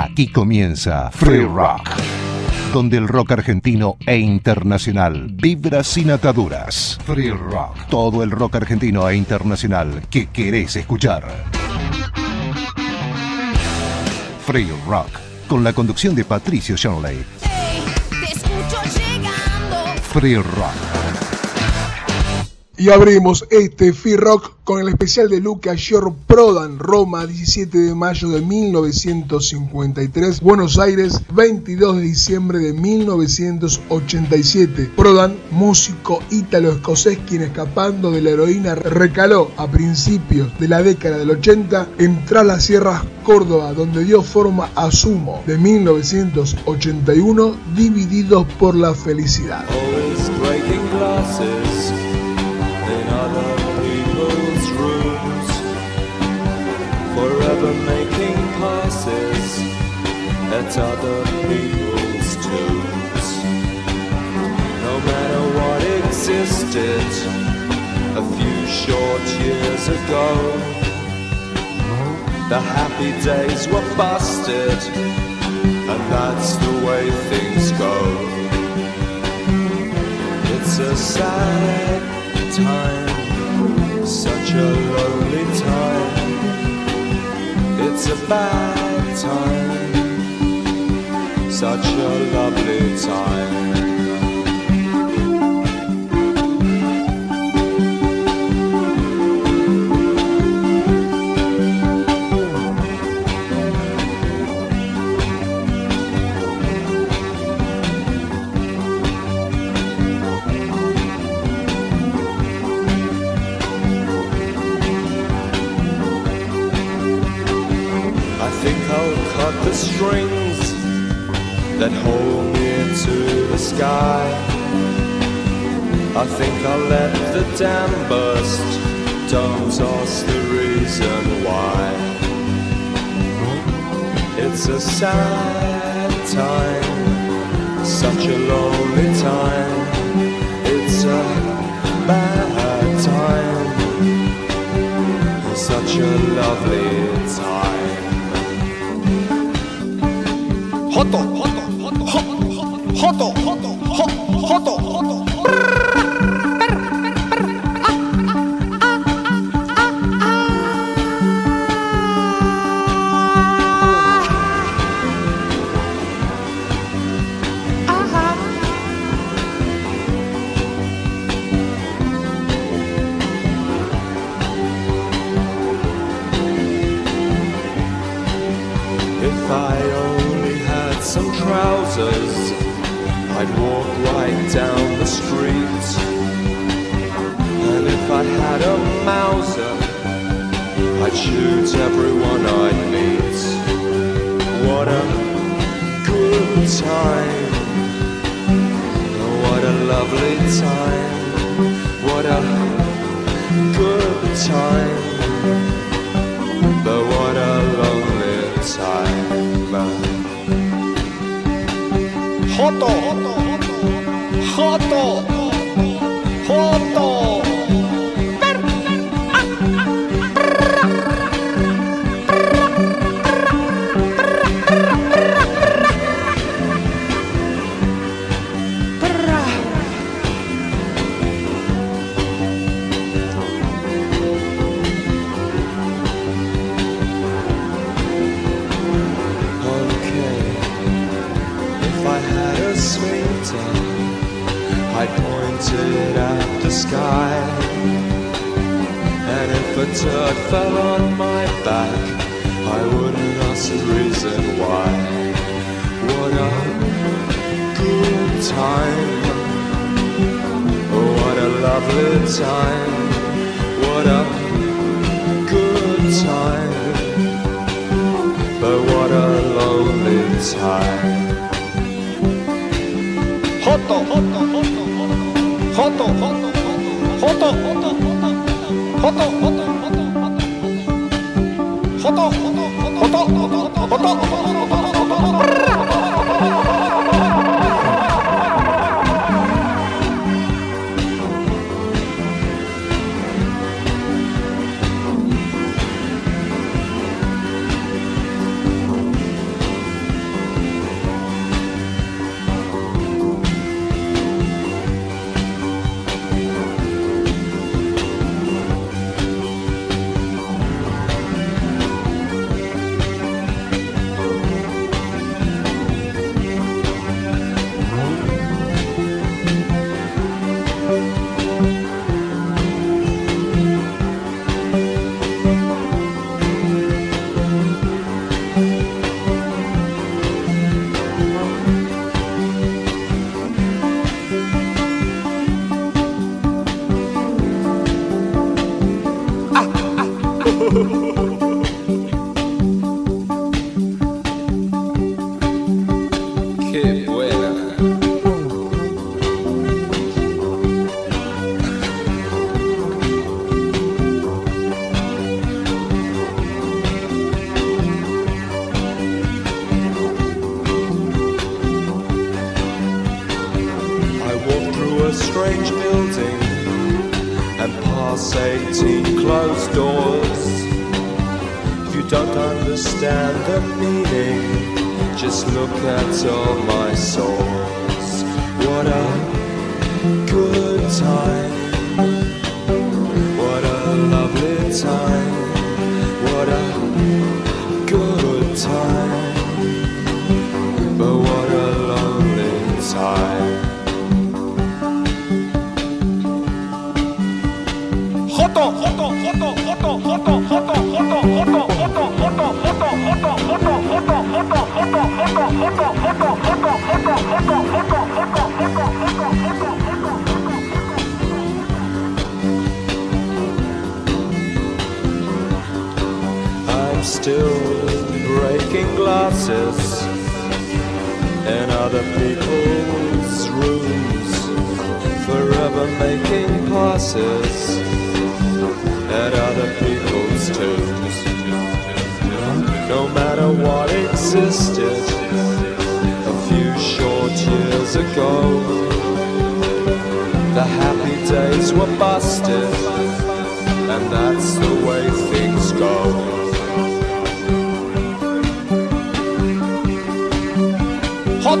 Aquí comienza Free Rock, donde el rock argentino e internacional vibra sin ataduras. Free Rock, todo el rock argentino e internacional que querés escuchar. Free Rock, con la conducción de Patricio Shanley. Hey, te escucho llegando. Free Rock. Y abrimos este Free Rock con el especial de Luca Shore Prodan, Roma, 17 de mayo de 1953, Buenos Aires, 22 de diciembre de 1987. Prodan, músico ítalo-escocés, quien escapando de la heroína recaló a principios de la década del 80 en Tras las Sierras, Córdoba, donde dio forma a Sumo de 1981, divididos por la felicidad. Forever making passes at other people's tombs. No matter what existed a few short years ago, the happy days were busted, and that's the way things go. It's a sad time, such a lonely time. It's a bad time, such a lovely time. Strings that hold me to the sky. I think I'll let the dam burst. Don't ask the reason why. It's a sad time, such a lonely time. It's a bad time, such a lovely time. Joto, joto, joto, joto, joto, joto, joto, joto.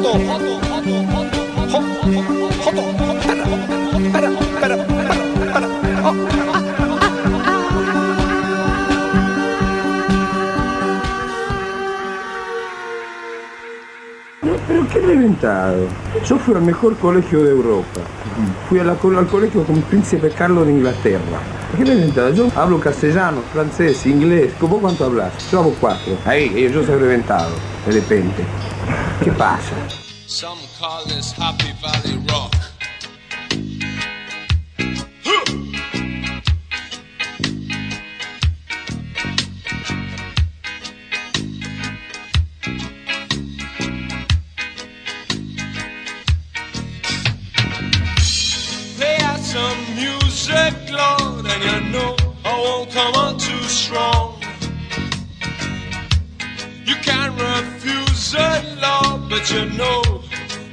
joto, joto, Pero qué reventado. Yo fui al mejor colegio de Europa. Fui a al colegio con príncipe Carlos de Inglaterra. ¿Qué reventado? Yo hablo castellano, francés, inglés. ¿Vos cuánto hablas? Yo hago cuatro. Ahí, eh, yo soy reventado, de repente. que passa. Some call this Happy Valley you know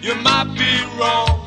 you might be wrong.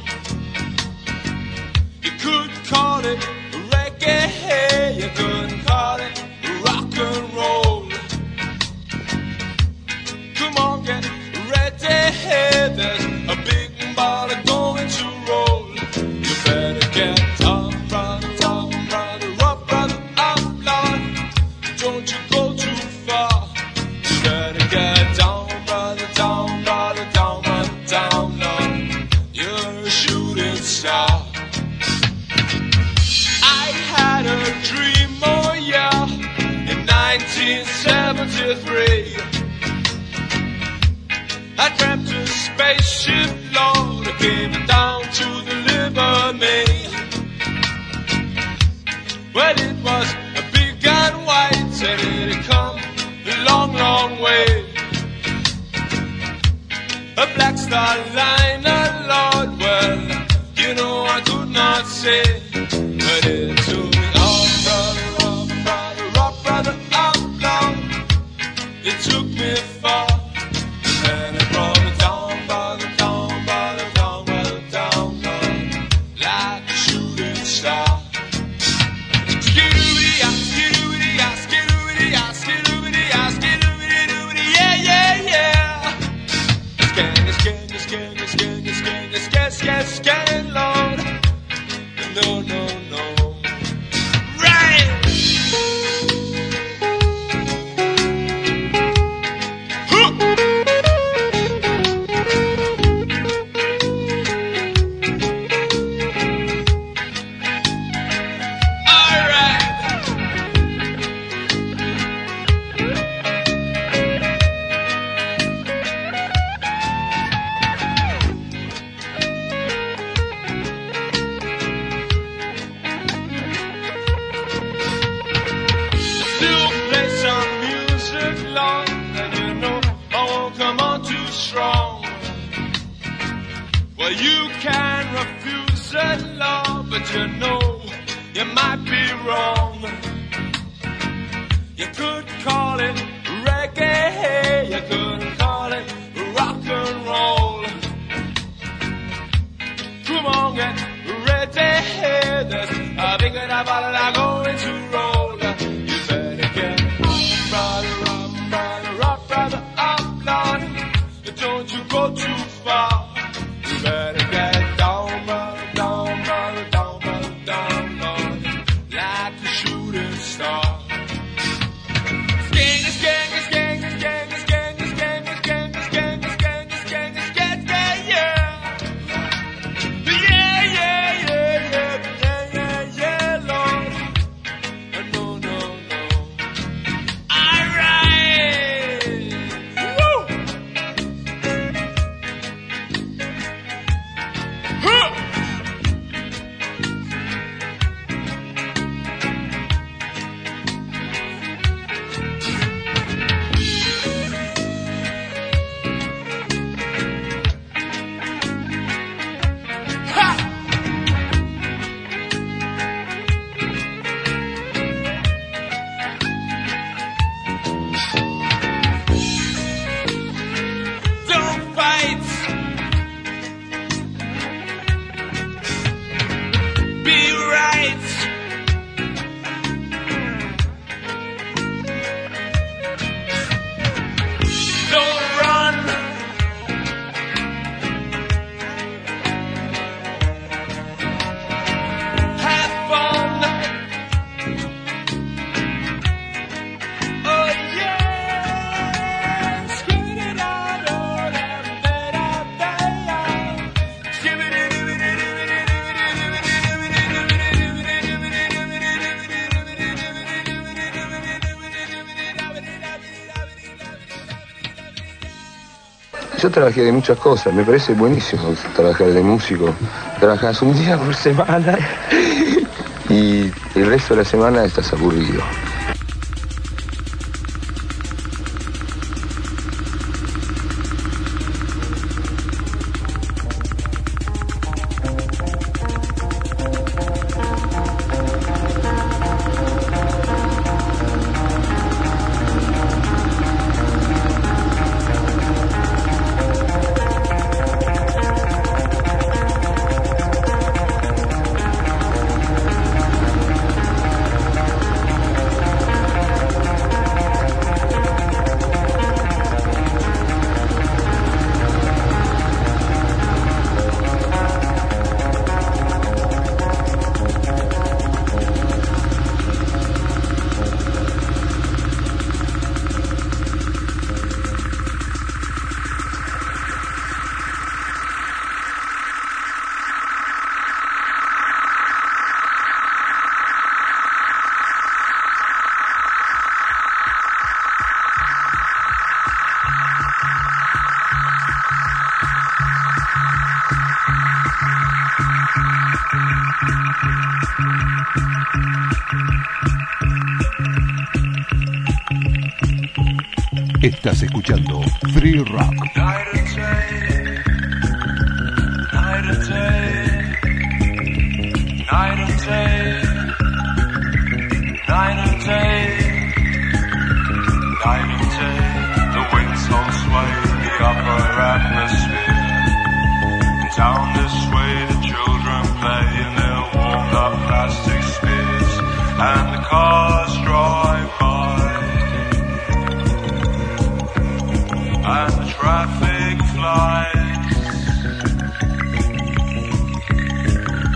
the starliner, Lord, well, you know I could not say, but it But don't you go too far. You better trabajé de muchas cosas, me parece buenísimo trabajar de músico. Trabajas un día por semana y el resto de la semana estás aburrido. Estás escuchando Free Rock.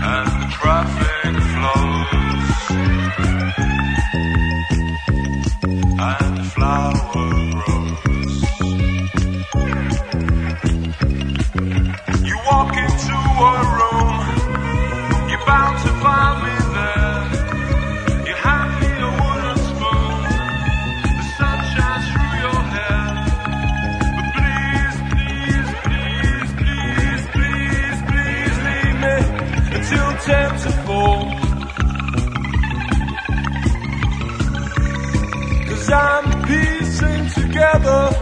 And the traffic flows. together.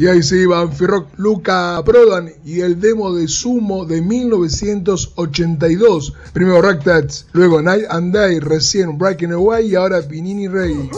Y ahí se iba Anfirock, Luca Prodan y el demo de Sumo de 1982. Primero Ragtats, luego Night and Day, recién Breaking Away y ahora Pinini Rey.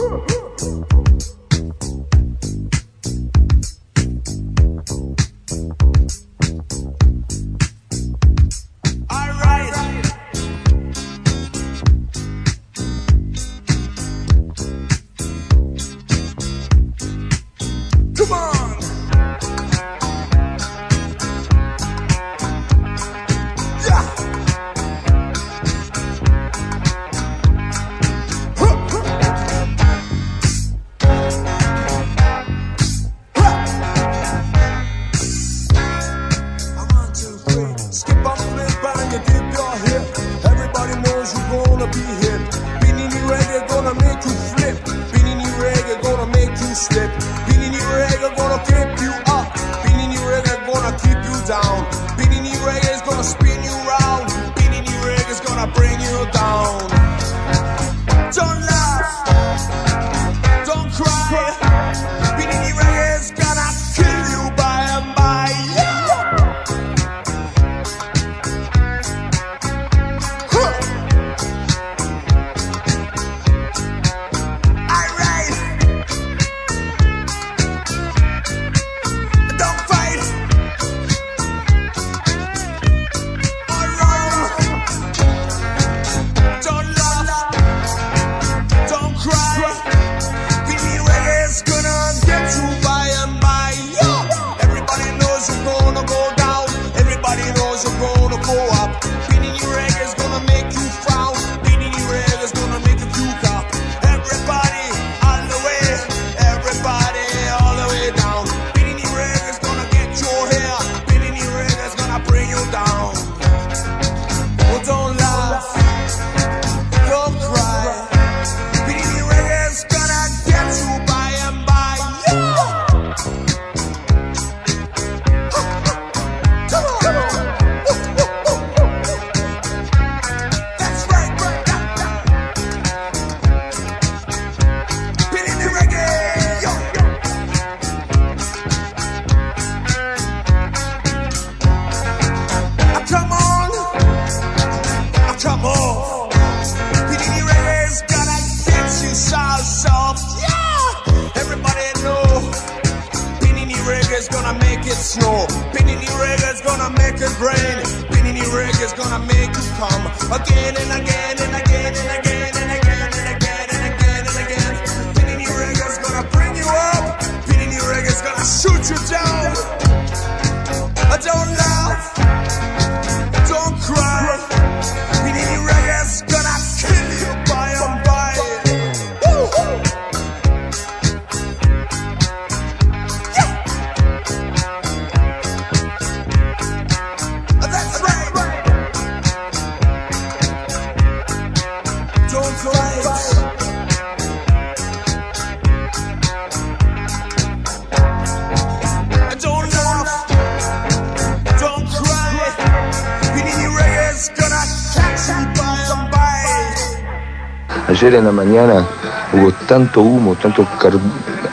Mañana hubo tanto humo, tanto car-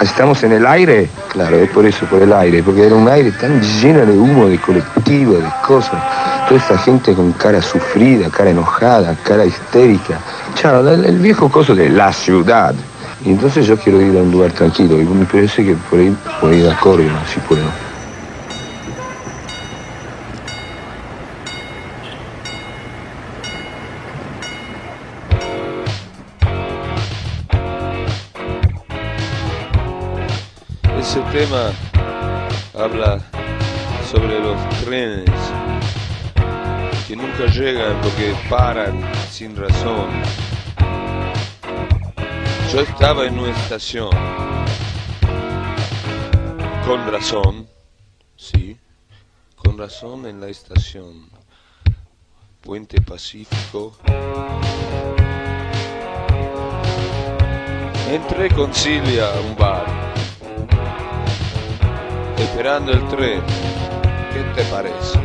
¿Estamos en el aire? Claro, es por eso, por el aire, porque era un aire tan lleno de humo, de colectivo, de cosas. Toda esta gente con cara sufrida, cara enojada, cara histérica. Chao, el, el viejo coso de la ciudad. Y entonces yo quiero ir a un lugar tranquilo, y me parece que por ahí puedo ir a Córdoba, si puedo. Tema habla sobre los trenes que nunca llegan porque paran sin razón. Yo estaba en una estación, con razón, sí, con razón en la estación, Puente Pacífico. Entré con Silvia a un bar, esperando el tren. ¿Qué te parece?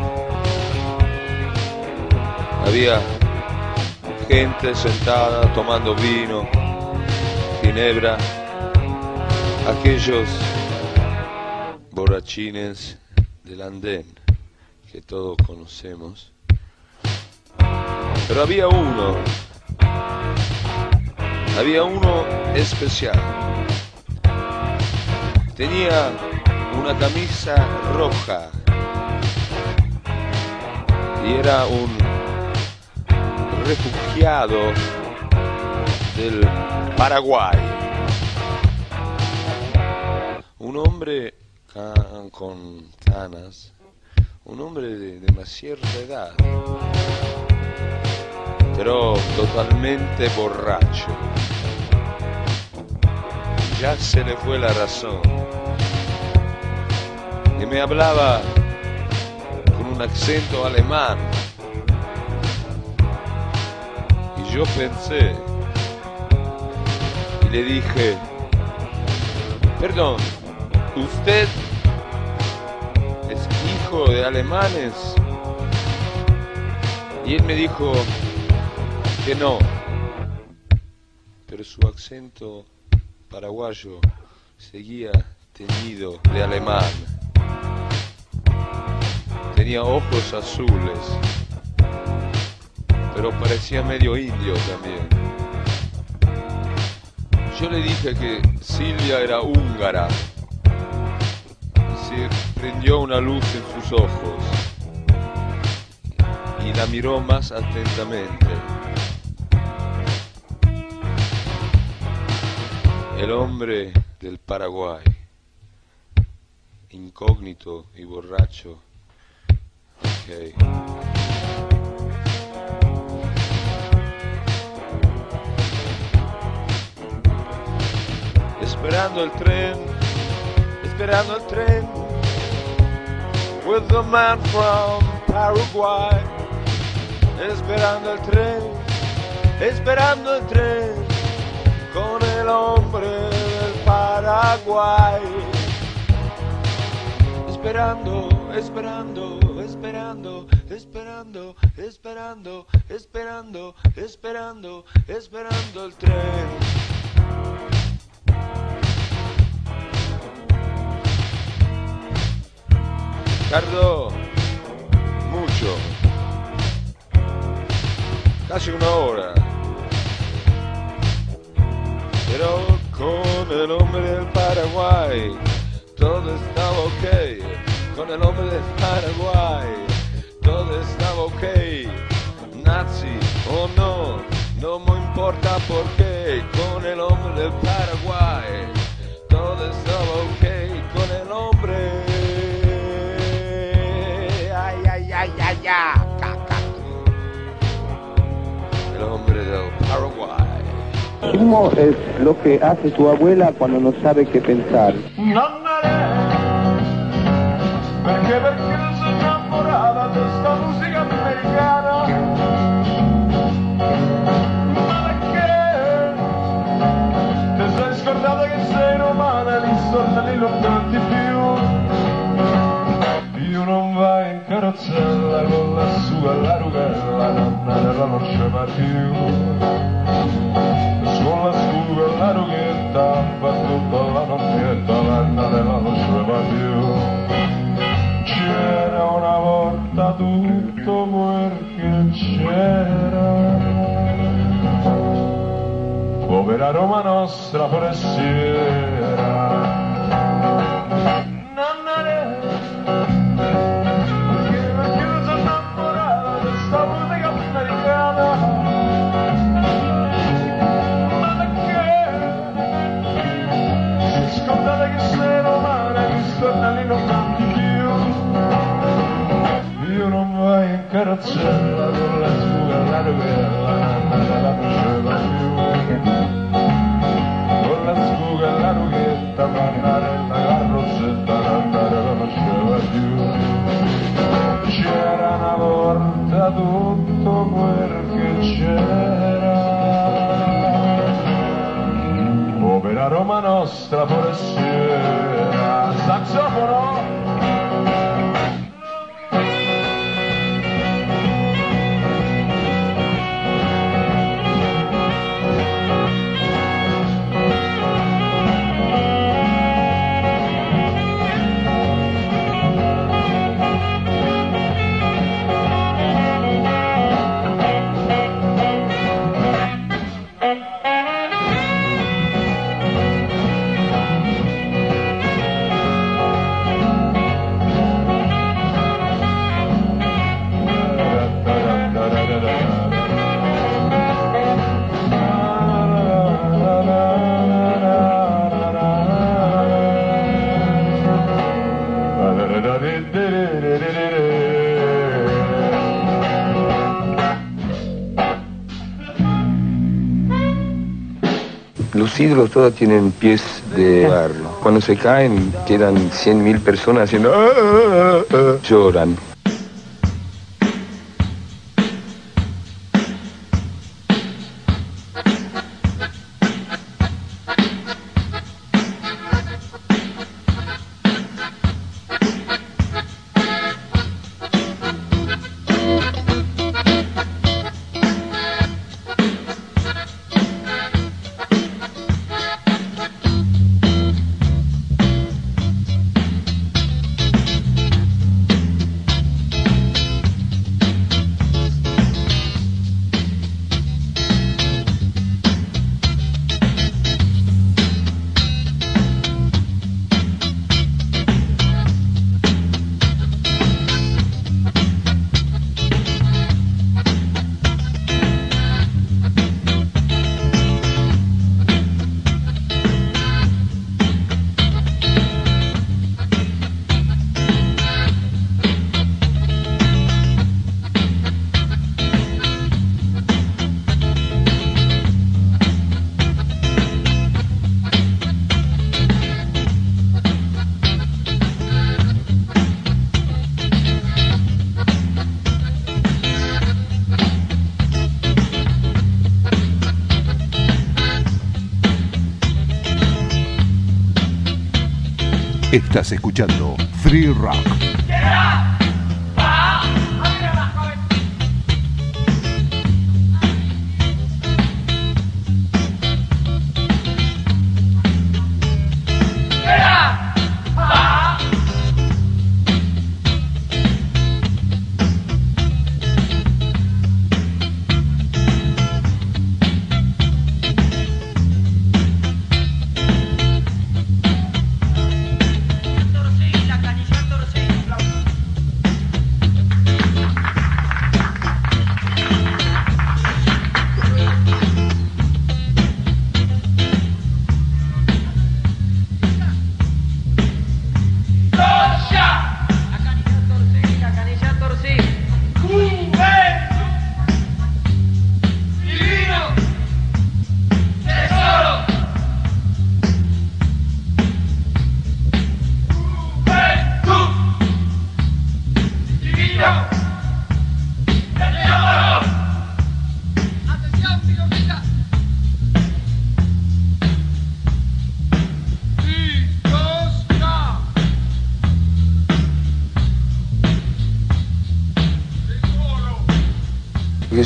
Había gente sentada tomando vino, ginebra, aquellos borrachines del andén que todos conocemos. Pero había uno, había uno especial. Tenía una camisa roja y era un refugiado del Paraguay. Un hombre con canas, un hombre de, de cierta edad, pero totalmente borracho. Ya se le fue la razón. Me hablaba con un acento alemán. Y yo pensé y le dije, perdón, ¿usted es hijo de alemanes? Y él me dijo que no, pero su acento paraguayo seguía teñido de alemán. Tenía ojos azules, pero parecía medio indio también. Yo le dije que Silvia era húngara se prendió una luz en sus ojos y la miró más atentamente. El hombre del Paraguay, incógnito y borracho. Esperando el tren, esperando el tren. With the man from Paraguay. Esperando el tren, esperando el tren. Con el hombre del Paraguay. Esperando, esperando, esperando, esperando, esperando, esperando, esperando, esperando el tren. Tardó mucho, casi una hora, pero con el hombre del Paraguay todo estaba ok, con el hombre del Paraguay todo estaba ok, nazi o no, no me importa por qué, con el hombre del Paraguay todo estaba ok, con el hombre ay, ay, ay, ay, ay. El hombre del Paraguay. ¿Cómo es lo que hace tu abuela cuando no sabe qué pensar? Perché perché non sono innamorata di sta musica americana Ma perché Ti sei scordata che sei romana e gli stornelli non canti più. Io non vai in carrozzella con la sua larugella Nonna della non c'è mai più. Sulla scuola la rughetta fa tutta la nottietta Nonna della non c'è mai più volta tutto quel che c'era. Povera Roma nostra forestiera. Carrozzella con la scuola la novella, nata la faceva più. Con la scuola e la rughetta, per andare in la carrozzetta, andare la faceva più. C'era una volta tutto quel che c'era. Povera Roma nostra forestiera, saxofono! Los ídolos todos tienen pies de barro. Cuando se caen quedan 100.000 personas haciendo... "Ah, ah, ah", ah". Lloran. Estás escuchando Free Rock.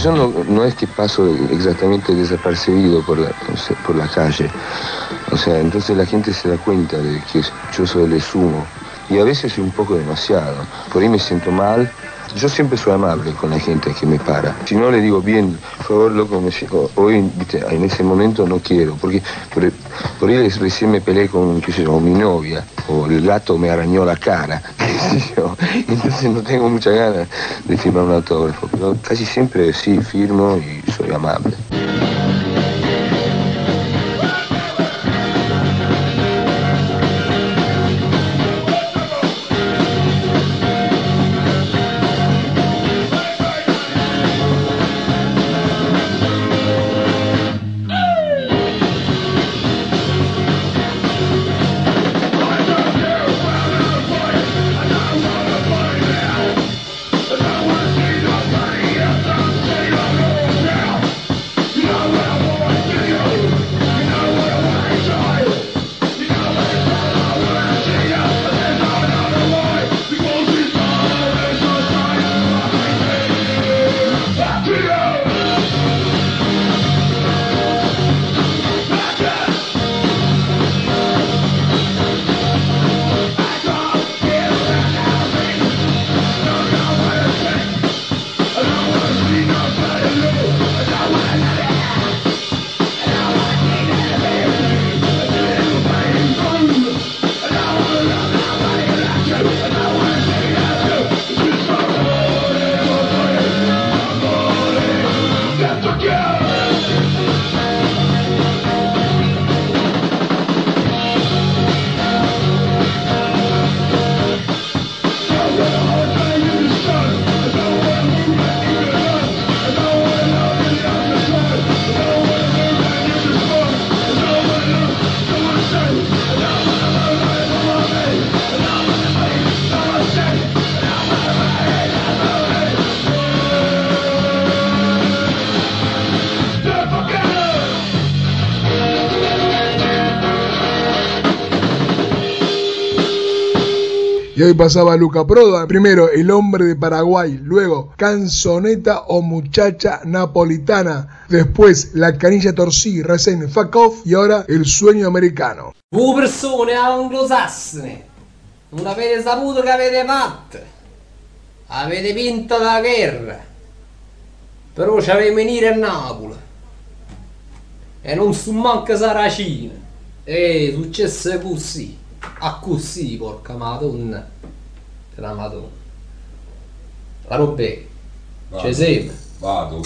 Yo no, no es que paso exactamente desapercibido por la, por la calle. O sea, entonces la gente se da cuenta de que yo soy el sumo. Y a veces un poco demasiado. Por ahí me siento mal. Yo siempre soy amable con la gente que me para. Si no le digo, bien, por favor, loco, me siento- hoy en ese momento no quiero. Porque por, ahí recién me peleé con, mi novia. O el gato me arañó la cara. Entonces no tengo muchas ganas de firmar un autógrafo. Pero casi siempre sí firmo y soy amable. Pasaba Luca Proda, primero El hombre de Paraguay, luego Canzoneta o Muchacha Napolitana, después La canilla torcí, recién Fuck Off y ahora El sueño americano. Voi persone anglosassone, non avete saputo che avete fatto. Avete vinto la guerra. Però ci avete venire a Napoli. E non su manca Saracina. E successe così. A così, porca madonna. La madonna. La robè. Ci siamo. Vado.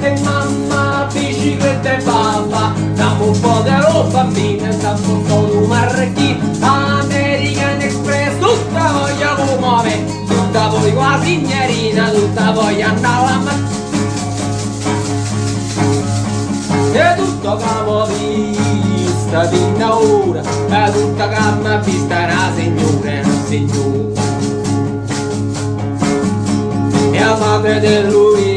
Sigarette e mamma, biciclette papà, dammi un po' di roba bambina, dammi un po' di marrechino, American Express, tutta voglia me, tutta voi qua signorina, tutta voglia andare alla mattina. E tutto capo vista di ora, e tutta gamma vista una signora un signore. E la madre di Luisa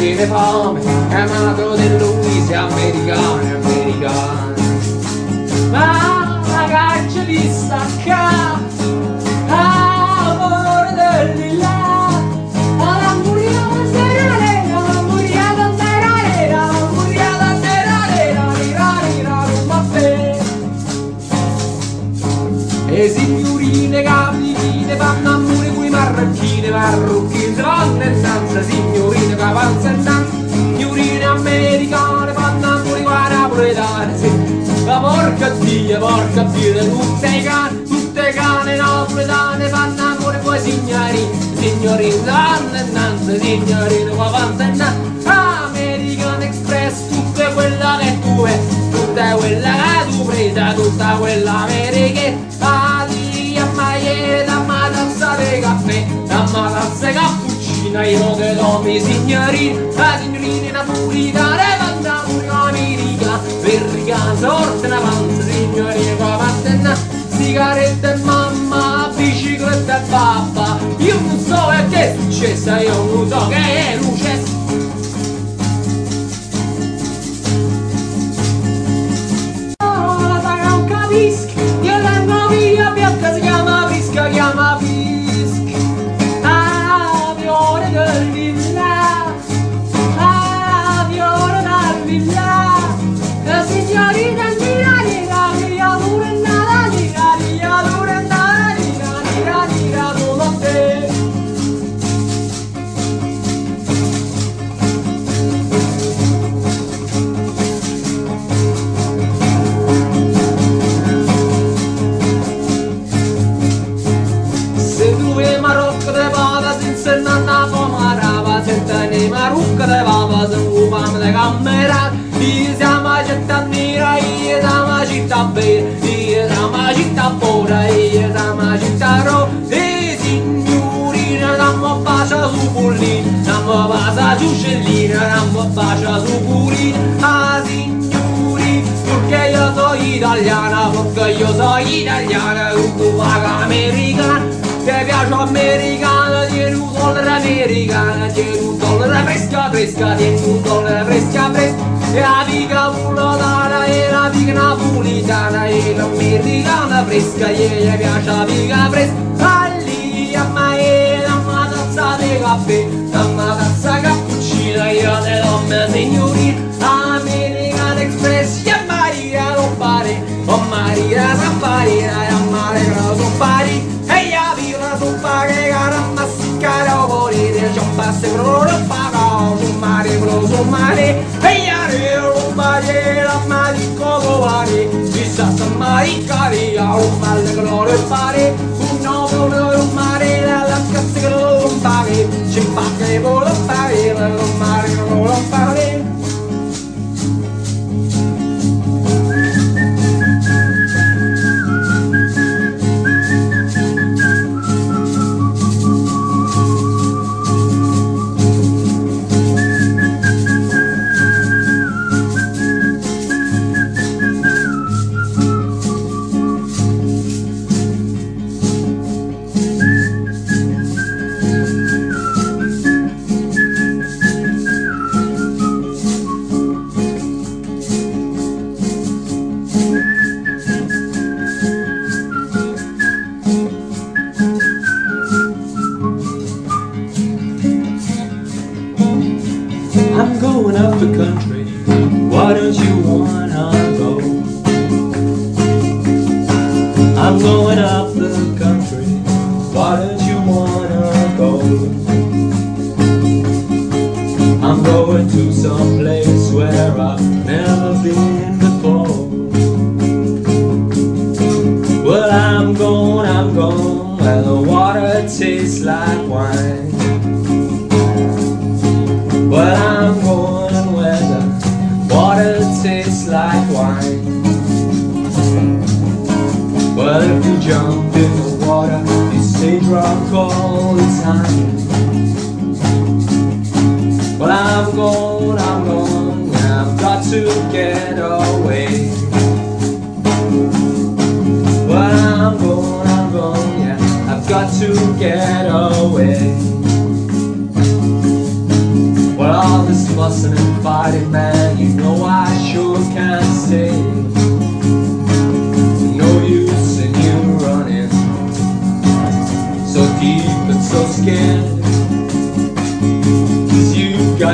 morire fame è nato di lui si è americano americano. Ma la caccia di stacca amore del lilla. Alla muriata sera nera alla muriata sera nera alla muriata sera nera rira rira rumba fe e signorine capite vanno a marcine, parrucchi, donne senza signorine che avanza tanto, signorine americane, fanno pure i pure darsi. La porca zia, porca zia, tutte cane, tutte cane napoletane, fanno pure poi signori, signorine, donne senza signorine che avanza tanto. American Express, tutta quella che tu è, tutta quella che tu presa, tutta quella americana, lì a Maiera di caffè, da tazza di cappuccino, io te do mi signorini, la signorina napolitana, vanno pure america, per sorte una panza, signorina qua mattina, sigarette e mamma, bicicletta e papà, io non so che è successo, io non so che è successo. pescadetto con la fresca fresca e la pica pulatana e la pica napolitana e non la americana fresca e gli piace la pica fresca. mare Peiare rumbare la mari kogovare Bisa samari kari au malle glore pare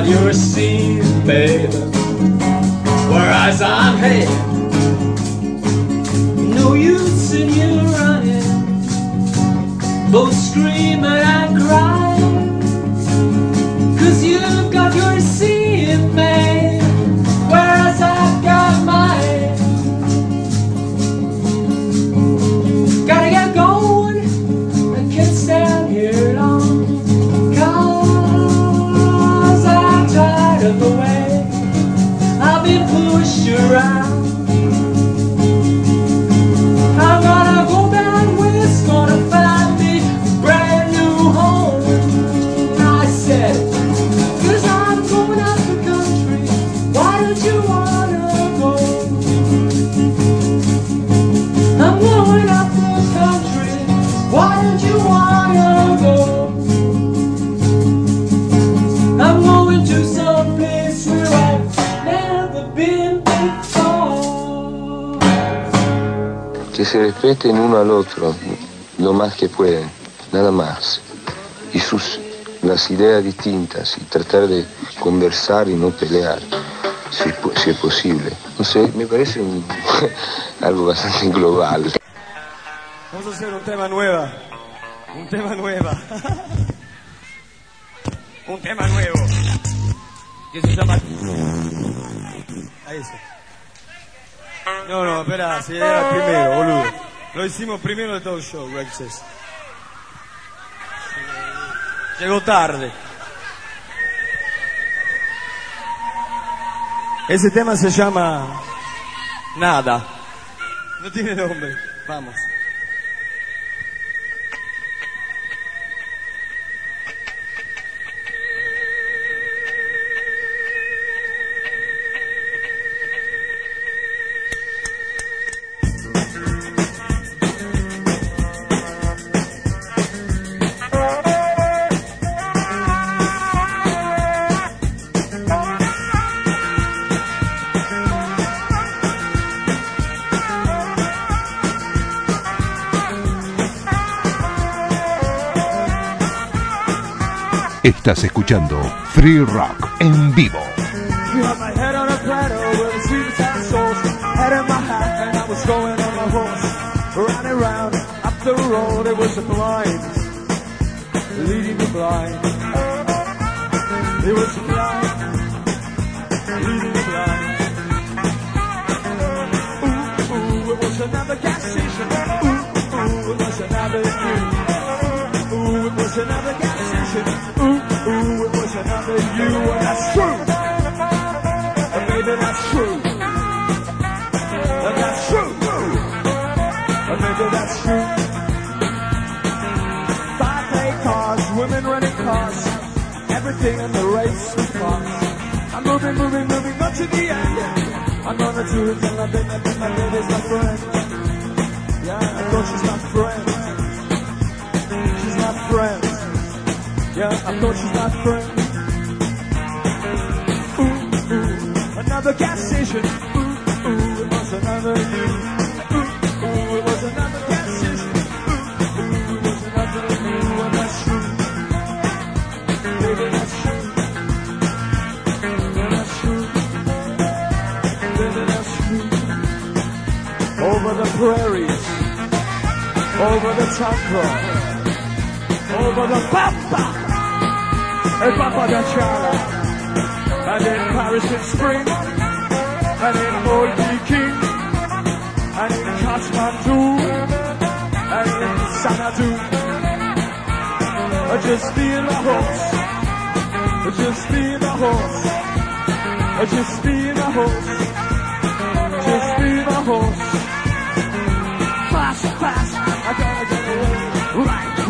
your seas, baby, were eyes on head. No use in your running, both screaming respeten uno al otro lo más que pueden, nada más. Y sus las ideas distintas y tratar de conversar y no pelear, si, es posible. No sé, me parece algo bastante global. Vamos a hacer un tema nueva, un tema nueva, un tema nuevo, que se llama... Ahí está. No, no, espera, si era primero, boludo. Lo hicimos primero de todo el show, Rexes. Llegó tarde. Ese tema se llama Nada. No tiene nombre. Vamos. Estás escuchando Free Rock en vivo. That's true. Five pay cars, women renting cars. Everything in the race was fast. I'm moving, moving, moving, not to the end. I'm gonna do it till I think I my baby's my friend. Yeah, I thought she's my friend. She's my friend. Yeah, I thought she's my friend. Ooh, ooh, another gas station. Ooh, ooh, it was another you. The tundra, over the pampa, el papa de Chala. And in Paris in spring, and in Old Peking, and in Kathmandu, and in Sanadu. I just feel a horse, I just feel a horse, I just feel a horse,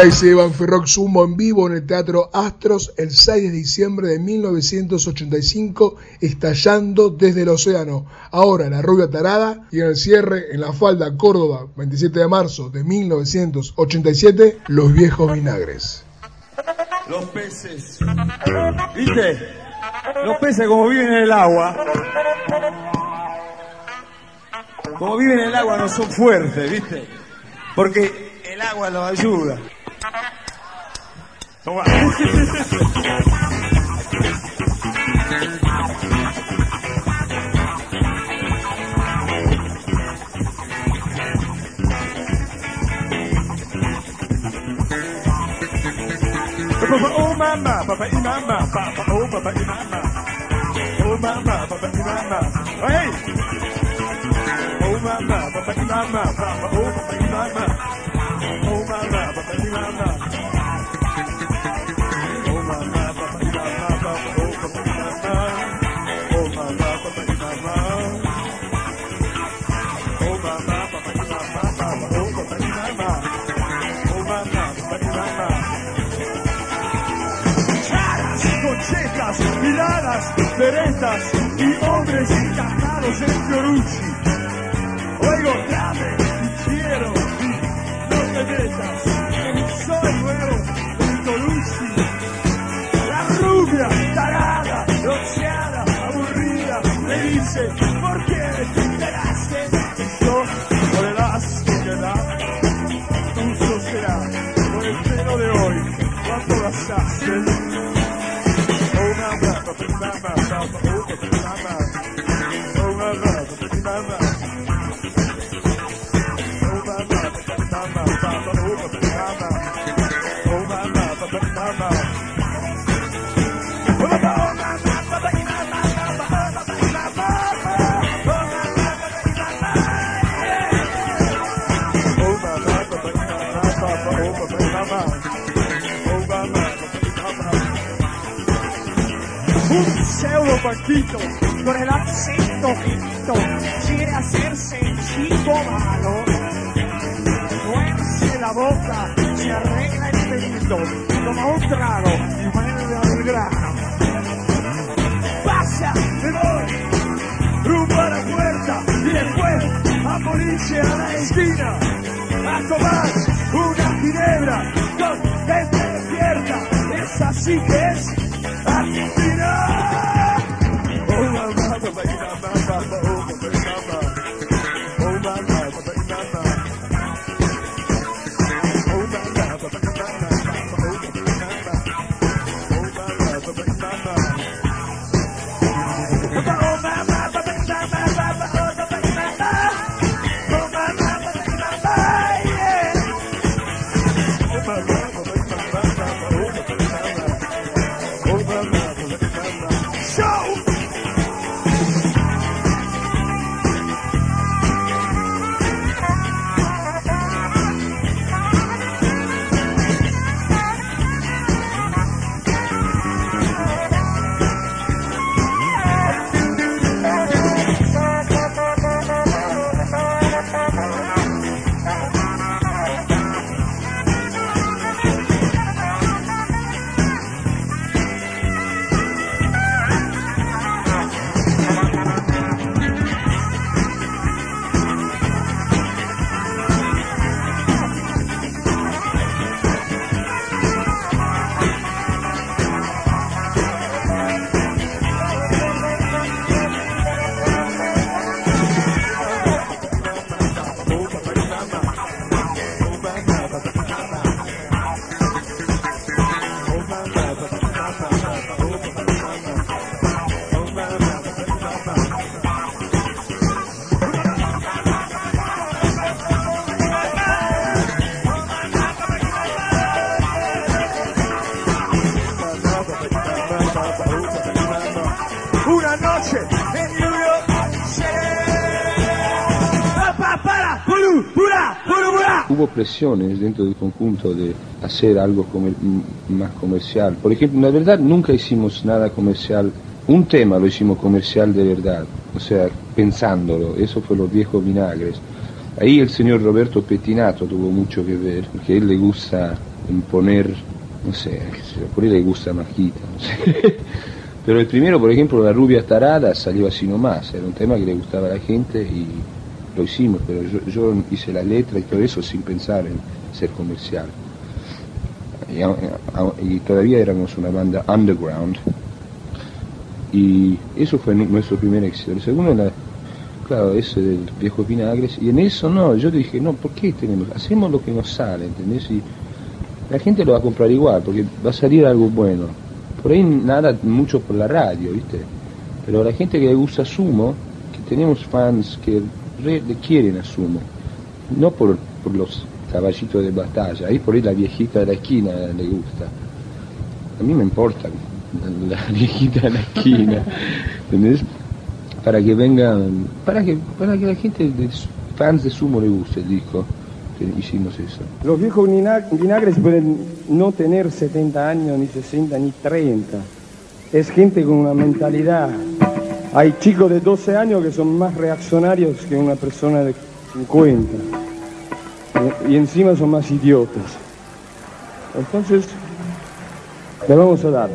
Ahí se llevan Ferroc Sumo en vivo en el Teatro Astros el 6 de diciembre de 1985, estallando desde el océano. Ahora La Rubia Tarada y en el cierre en la falda Córdoba, 27 de marzo de 1987, Los Viejos Vinagres. Los peces. ¿Viste? Los peces como viven en el agua. Como viven en el agua no son fuertes, ¿viste? Porque el agua los ayuda. Oh mama, papa mama, oh mama. Oh mama, papa mama. Oh mama, papa mama, oh veredas y hombres encajados en Fiorucci. Dame, y quiero, no te metas. Soy nuevo en Colucci. La rubia, tarada, bronceada, aburrida, me dice, ¿por qué te enteraste? Y yo, por el asco que da, tuyo será, por el pelo de hoy, cuando las. Con el acento quiere hacerse chico malo. Tuerce la boca, se arregla el pelito, toma un trago y vuelve al grano. Pasa, me voy, rumbo a la puerta y después a policía a la esquina. A tomar una ginebra con gente despierta. Es así que es Hubo presiones dentro del conjunto de hacer algo comer- más comercial. Por ejemplo, la verdad nunca hicimos nada comercial. Un tema lo hicimos comercial de verdad, o sea, pensándolo. Eso fue los viejos vinagres. Ahí el señor Roberto Pettinato tuvo mucho que ver, porque a él le gusta imponer, no sé, por él le gusta majita, no sé. Pero el primero, por ejemplo, La rubia tarada salió así nomás, era un tema que le gustaba a la gente y lo hicimos, pero yo, yo hice la letra y todo eso sin pensar en ser comercial. Y, todavía éramos una banda underground. Y eso fue nu- nuestro primer éxito. El segundo era, claro, ese del viejo Vinagres. Y en eso no, yo dije, no, ¿por qué tenemos? Hacemos lo que nos sale, ¿entendés? Y la gente lo va a comprar igual, porque va a salir algo bueno. Por ahí nada mucho por la radio, ¿viste? Pero la gente que gusta Sumo, que tenemos fans que re- quieren a Sumo, no por, los caballitos de batalla, ahí por ahí la viejita de la esquina le gusta. A mí me importa la, viejita de la esquina, ¿entendés? Para que vengan, para que, para que la gente, de, fans de Sumo le guste el disco, que hicimos eso. Los viejos vina- vinagres pueden no tener 70 años, ni 60, ni 30. Es gente con una mentalidad. Hay chicos de 12 años que son más reaccionarios que una persona de 50. Y, encima son más idiotas. Entonces, le vamos a dar.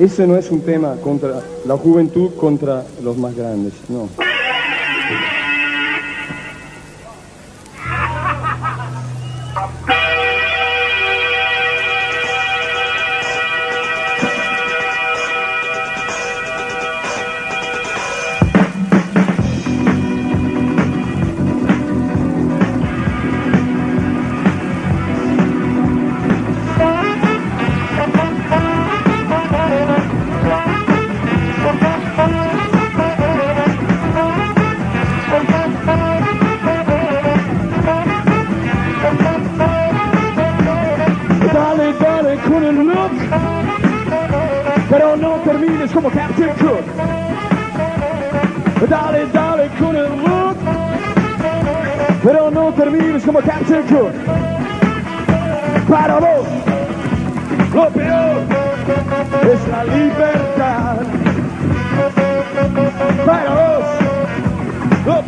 ese no es un tema contra la juventud contra los más grandes, no.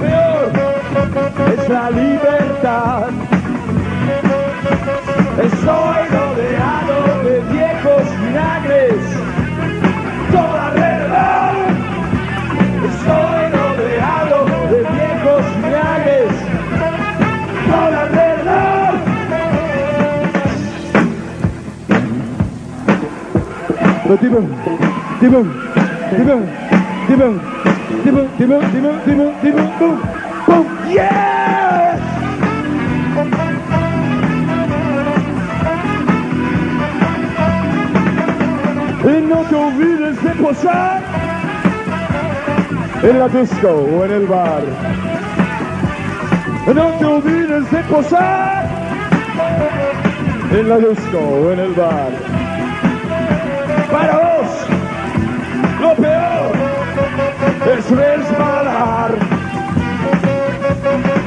Peor es la libertad. Estoy rodeado de viejos vinagres, todo alrededor. Estoy rodeado de viejos vinagres, todo alrededor. Pero tipo, tipo, tipo, tipo, Y no te olvides de posar en la disco o en el bar. No te olvides de posar en la disco o en el bar. Para vos, lo peor es resbalar.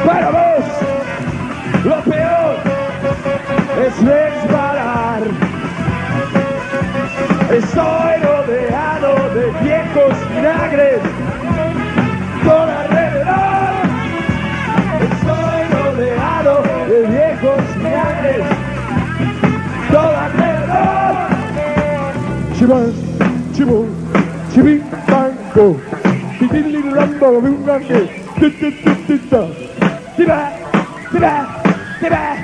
Para vos, lo peor es resbalar. Estoy rodeado de viejos vinagres por alrededor. Estoy rodeado de viejos vinagres todo alrededor. Chibas, chibo, Rambo, get back, get back, get back.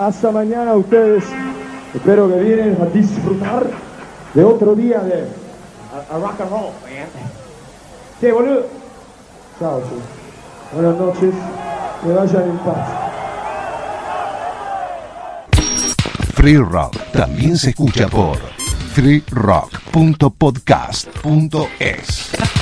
Hasta mañana ustedes. Espero que vienen a disfrutar de otro día de a, rock and roll, man. ¿Qué, boludo? Chao, sí. Buenas noches. Que vayan en paz. Free Rock también se escucha por freerock.podcast.es.